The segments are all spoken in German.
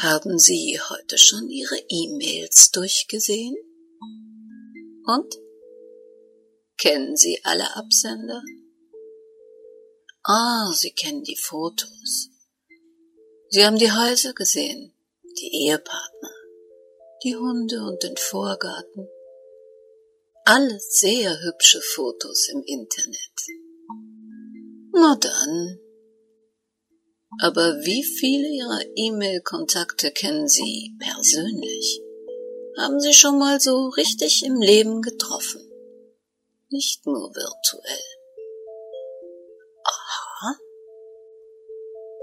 Haben Sie heute schon Ihre E-Mails durchgesehen? Und? Kennen Sie alle Absender? Ah, Sie kennen die Fotos. Sie haben die Häuser gesehen, die Ehepartner, die Hunde und den Vorgarten. Alle sehr hübsche Fotos im Internet. Na dann. Aber wie viele Ihrer E-Mail-Kontakte kennen Sie persönlich? Haben Sie schon mal so richtig im Leben getroffen? Nicht nur virtuell. Aha.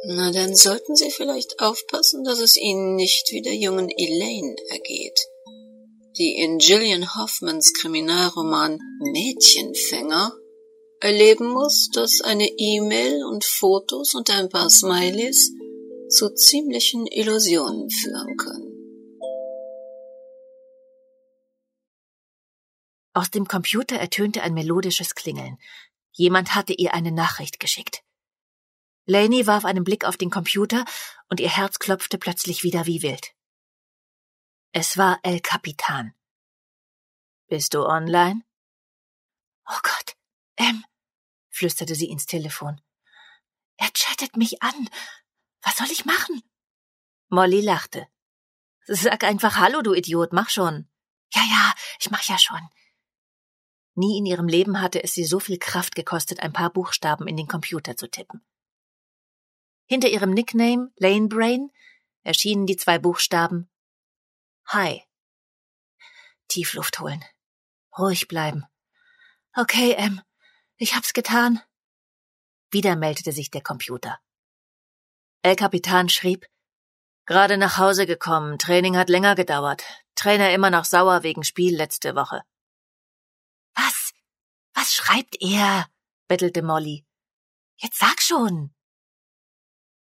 Na, dann sollten Sie vielleicht aufpassen, dass es Ihnen nicht wie der jungen Elaine ergeht, die in Gillian Hoffmans Kriminalroman Mädchenfänger erleben muss, dass eine E-Mail und Fotos und ein paar Smileys zu ziemlichen Illusionen führen können. Aus dem Computer ertönte ein melodisches Klingeln. Jemand hatte ihr eine Nachricht geschickt. Laney warf einen Blick auf den Computer und ihr Herz klopfte plötzlich wieder wie wild. Es war El Capitan. Bist du online? Oh Gott, M, flüsterte sie ins Telefon. Er chattet mich an. Was soll ich machen? Molly lachte. Sag einfach Hallo, du Idiot, mach schon. Ja, ja, ich mach ja schon. Nie in ihrem Leben hatte es sie so viel Kraft gekostet, ein paar Buchstaben in den Computer zu tippen. Hinter ihrem Nickname Lane Brain erschienen die zwei Buchstaben Hi. Tiefluft holen. Ruhig bleiben. Okay, Em, ich hab's getan. Wieder meldete sich der Computer. El Capitan schrieb, Gerade nach Hause gekommen, Training hat länger gedauert. Trainer immer noch sauer wegen Spiel letzte Woche. Was? Was schreibt er? bettelte Molly. Jetzt sag schon.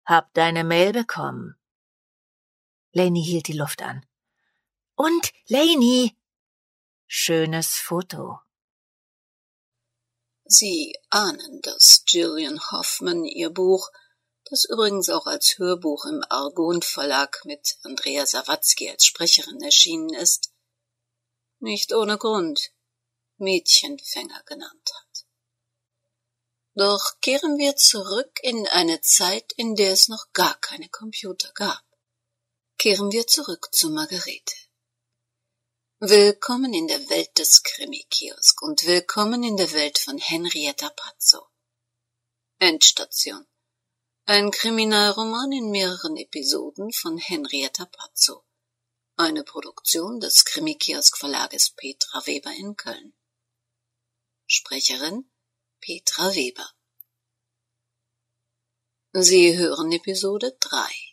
Hab deine Mail bekommen. Laney hielt die Luft an. Und, Laney! Schönes Foto. Sie ahnen, dass Gillian Hoffman ihr Buch, das übrigens auch als Hörbuch im Argon Verlag mit Andrea Sawatzki als Sprecherin erschienen ist, nicht ohne Grund Mädchenfänger genannt hat. Doch kehren wir zurück in eine Zeit, in der es noch gar keine Computer gab. Kehren wir zurück zu Margarete. Willkommen in der Welt des Krimi-Kiosk und willkommen in der Welt von Henrietta Pazzo. Endstation. Ein Kriminalroman in mehreren Episoden von Henrietta Pazzo. Eine Produktion des Krimi-Kiosk Verlages Petra Weber in Köln. Sprecherin Petra Weber. Sie hören Episode 3.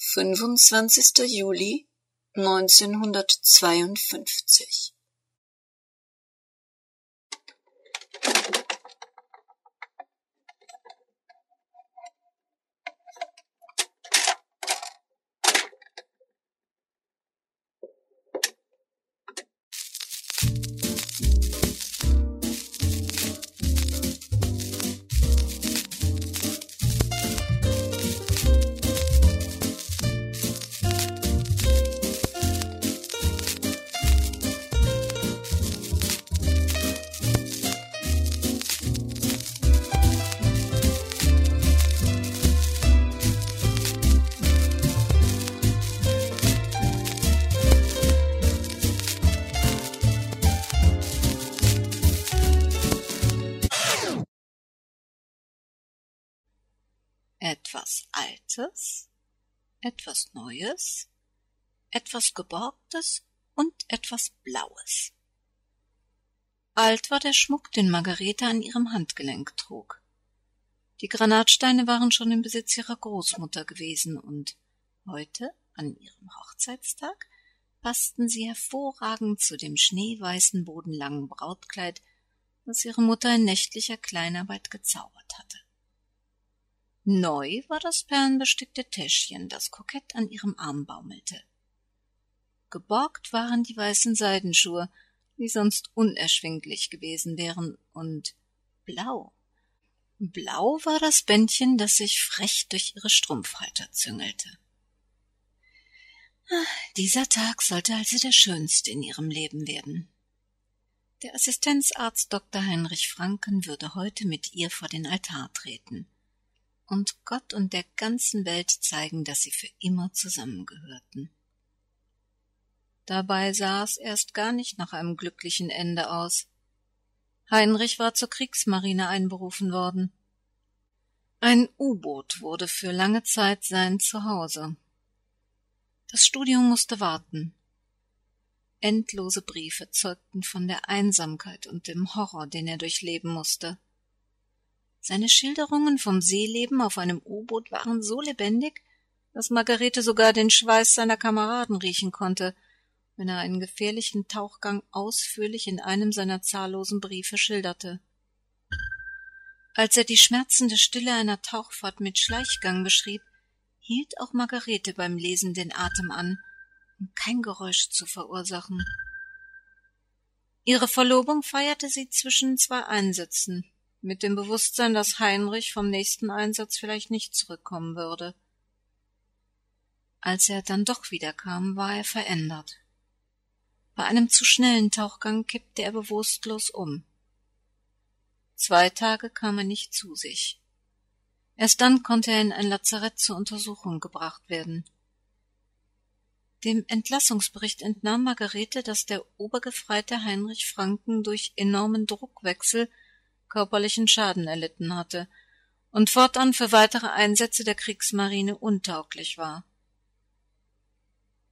25. Juli 1952 etwas Altes, etwas Neues, etwas Geborgtes und etwas Blaues. Alt war der Schmuck, den Margarete an ihrem Handgelenk trug. Die Granatsteine waren schon im Besitz ihrer Großmutter gewesen und heute, an ihrem Hochzeitstag, passten sie hervorragend zu dem schneeweißen bodenlangen Brautkleid, das ihre Mutter in nächtlicher Kleinarbeit gezaubert hatte. Neu war das perlenbestickte Täschchen, das kokett an ihrem Arm baumelte. Geborgt waren die weißen Seidenschuhe, die sonst unerschwinglich gewesen wären, und blau. Blau war das Bändchen, das sich frech durch ihre Strumpfhalter züngelte. Ah, dieser Tag sollte also der schönste in ihrem Leben werden. Der Assistenzarzt Dr. Heinrich Franken würde heute mit ihr vor den Altar treten und Gott und der ganzen Welt zeigen, dass sie für immer zusammengehörten. Dabei sah es erst gar nicht nach einem glücklichen Ende aus. Heinrich war zur Kriegsmarine einberufen worden. Ein U-Boot wurde für lange Zeit sein Zuhause. Das Studium musste warten. Endlose Briefe zeugten von der Einsamkeit und dem Horror, den er durchleben musste. Seine Schilderungen vom Seeleben auf einem U-Boot waren so lebendig, dass Margarete sogar den Schweiß seiner Kameraden riechen konnte – wenn er einen gefährlichen Tauchgang ausführlich in einem seiner zahllosen Briefe schilderte. Als er die schmerzende Stille einer Tauchfahrt mit Schleichgang beschrieb, hielt auch Margarete beim Lesen den Atem an, um kein Geräusch zu verursachen. Ihre Verlobung feierte sie zwischen zwei Einsätzen, mit dem Bewusstsein, dass Heinrich vom nächsten Einsatz vielleicht nicht zurückkommen würde. Als er dann doch wiederkam, war er verändert. Bei einem zu schnellen Tauchgang kippte er bewusstlos um. Zwei Tage kam er nicht zu sich. Erst dann konnte er in ein Lazarett zur Untersuchung gebracht werden. Dem Entlassungsbericht entnahm Margarete, dass der Obergefreite Heinrich Franken durch enormen Druckwechsel körperlichen Schaden erlitten hatte und fortan für weitere Einsätze der Kriegsmarine untauglich war.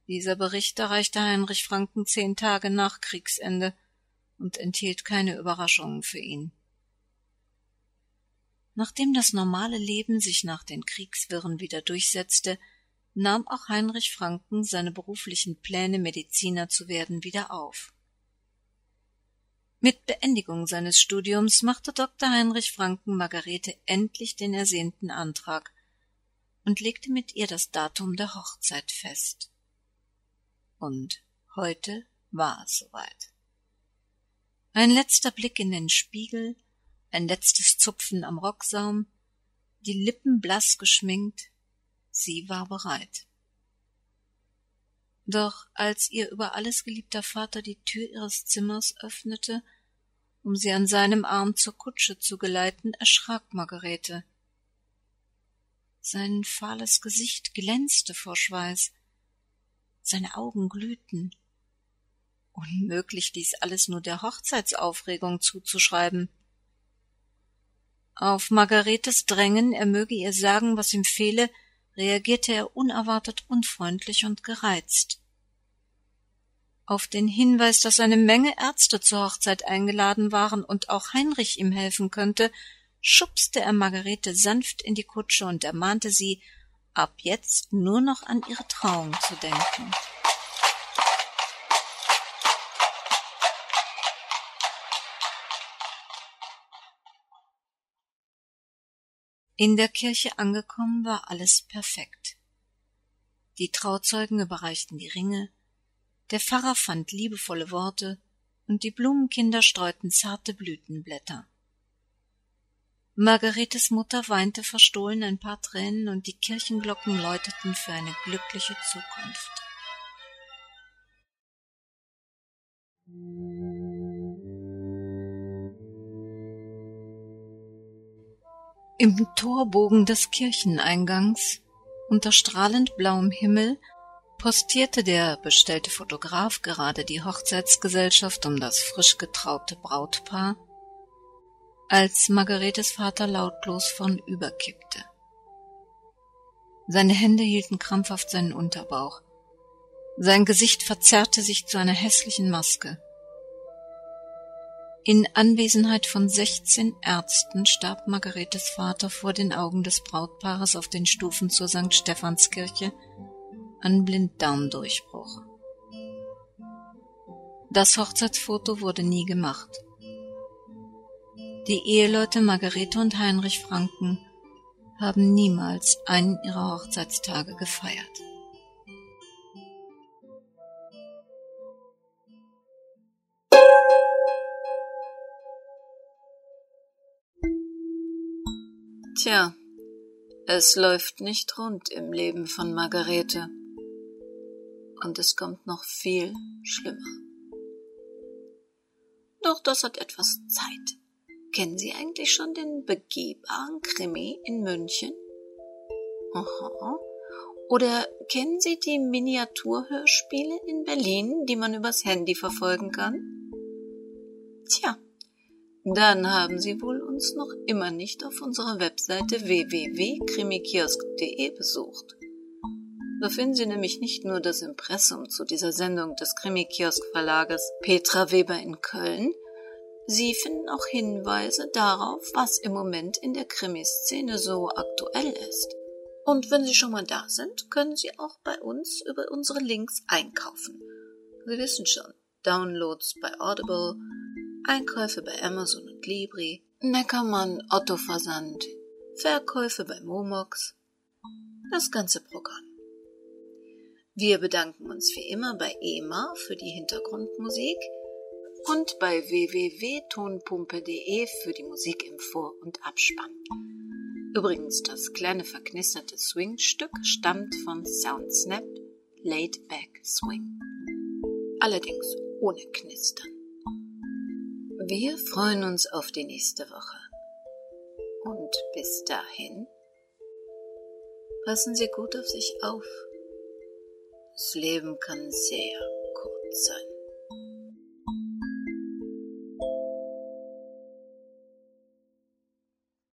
Dieser Bericht erreichte Heinrich Franken zehn Tage nach Kriegsende und enthielt keine Überraschungen für ihn. Nachdem das normale Leben sich nach den Kriegswirren wieder durchsetzte, nahm auch Heinrich Franken seine beruflichen Pläne, Mediziner zu werden, wieder auf. Mit Beendigung seines Studiums machte Dr. Heinrich Franken Margarete endlich den ersehnten Antrag und legte mit ihr das Datum der Hochzeit fest. Und heute war es soweit. Ein letzter Blick in den Spiegel, ein letztes Zupfen am Rocksaum, die Lippen blass geschminkt, sie war bereit. Doch als ihr über alles geliebter Vater die Tür ihres Zimmers öffnete, um sie an seinem Arm zur Kutsche zu geleiten, erschrak Margarete. Sein fahles Gesicht glänzte vor Schweiß, seine Augen glühten. Unmöglich, dies alles nur der Hochzeitsaufregung zuzuschreiben. Auf Margaretes Drängen, er möge ihr sagen, was ihm fehle, reagierte er unerwartet unfreundlich und gereizt. Auf den Hinweis, dass eine Menge Ärzte zur Hochzeit eingeladen waren und auch Heinrich ihm helfen könnte, schubste er Margarete sanft in die Kutsche und ermahnte sie, ab jetzt nur noch an ihre Trauung zu denken. In der Kirche angekommen war alles perfekt. Die Trauzeugen überreichten die Ringe, der Pfarrer fand liebevolle Worte, und die Blumenkinder streuten zarte Blütenblätter. Margaretes Mutter weinte verstohlen ein paar Tränen und die Kirchenglocken läuteten für eine glückliche Zukunft. Im Torbogen des Kircheneingangs, unter strahlend blauem Himmel, postierte der bestellte Fotograf gerade die Hochzeitsgesellschaft um das frisch getraute Brautpaar als Margaretes Vater lautlos vornüberkippte. Seine Hände hielten krampfhaft seinen Unterbauch. Sein Gesicht verzerrte sich zu einer hässlichen Maske. In Anwesenheit von sechzehn Ärzten starb Margaretes Vater vor den Augen des Brautpaares auf den Stufen zur St. Stephanskirche an Blinddarmdurchbruch. Das Hochzeitsfoto wurde nie gemacht. Die Eheleute Margarete und Heinrich Franken haben niemals einen ihrer Hochzeitstage gefeiert. Tja, es läuft nicht rund im Leben von Margarete. Und es kommt noch viel schlimmer. Doch das hat etwas Zeit. Kennen Sie eigentlich schon den begehbaren Krimi in München? Aha. Oder kennen Sie die Miniaturhörspiele in Berlin, die man übers Handy verfolgen kann? Tja, dann haben Sie wohl uns noch immer nicht auf unserer Webseite www.krimikiosk.de besucht. Da finden Sie nämlich nicht nur das Impressum zu dieser Sendung des Krimikiosk Verlages Petra Weber in Köln, Sie finden auch Hinweise darauf, was im Moment in der Krimiszene so aktuell ist. Und wenn Sie schon mal da sind, können Sie auch bei uns über unsere Links einkaufen. Sie wissen schon, Downloads bei Audible, Einkäufe bei Amazon und Libri, Neckermann, Otto Versand, Verkäufe bei Momox, das ganze Programm. Wir bedanken uns wie immer bei EMA für die Hintergrundmusik und bei www.tonpumpe.de für die Musik im Vor- und Abspann. Übrigens, das kleine verknisterte Swing-Stück stammt von Soundsnap Laid Back Swing. Allerdings ohne Knistern. Wir freuen uns auf die nächste Woche. Und bis dahin, passen Sie gut auf sich auf. Das Leben kann sehr kurz sein.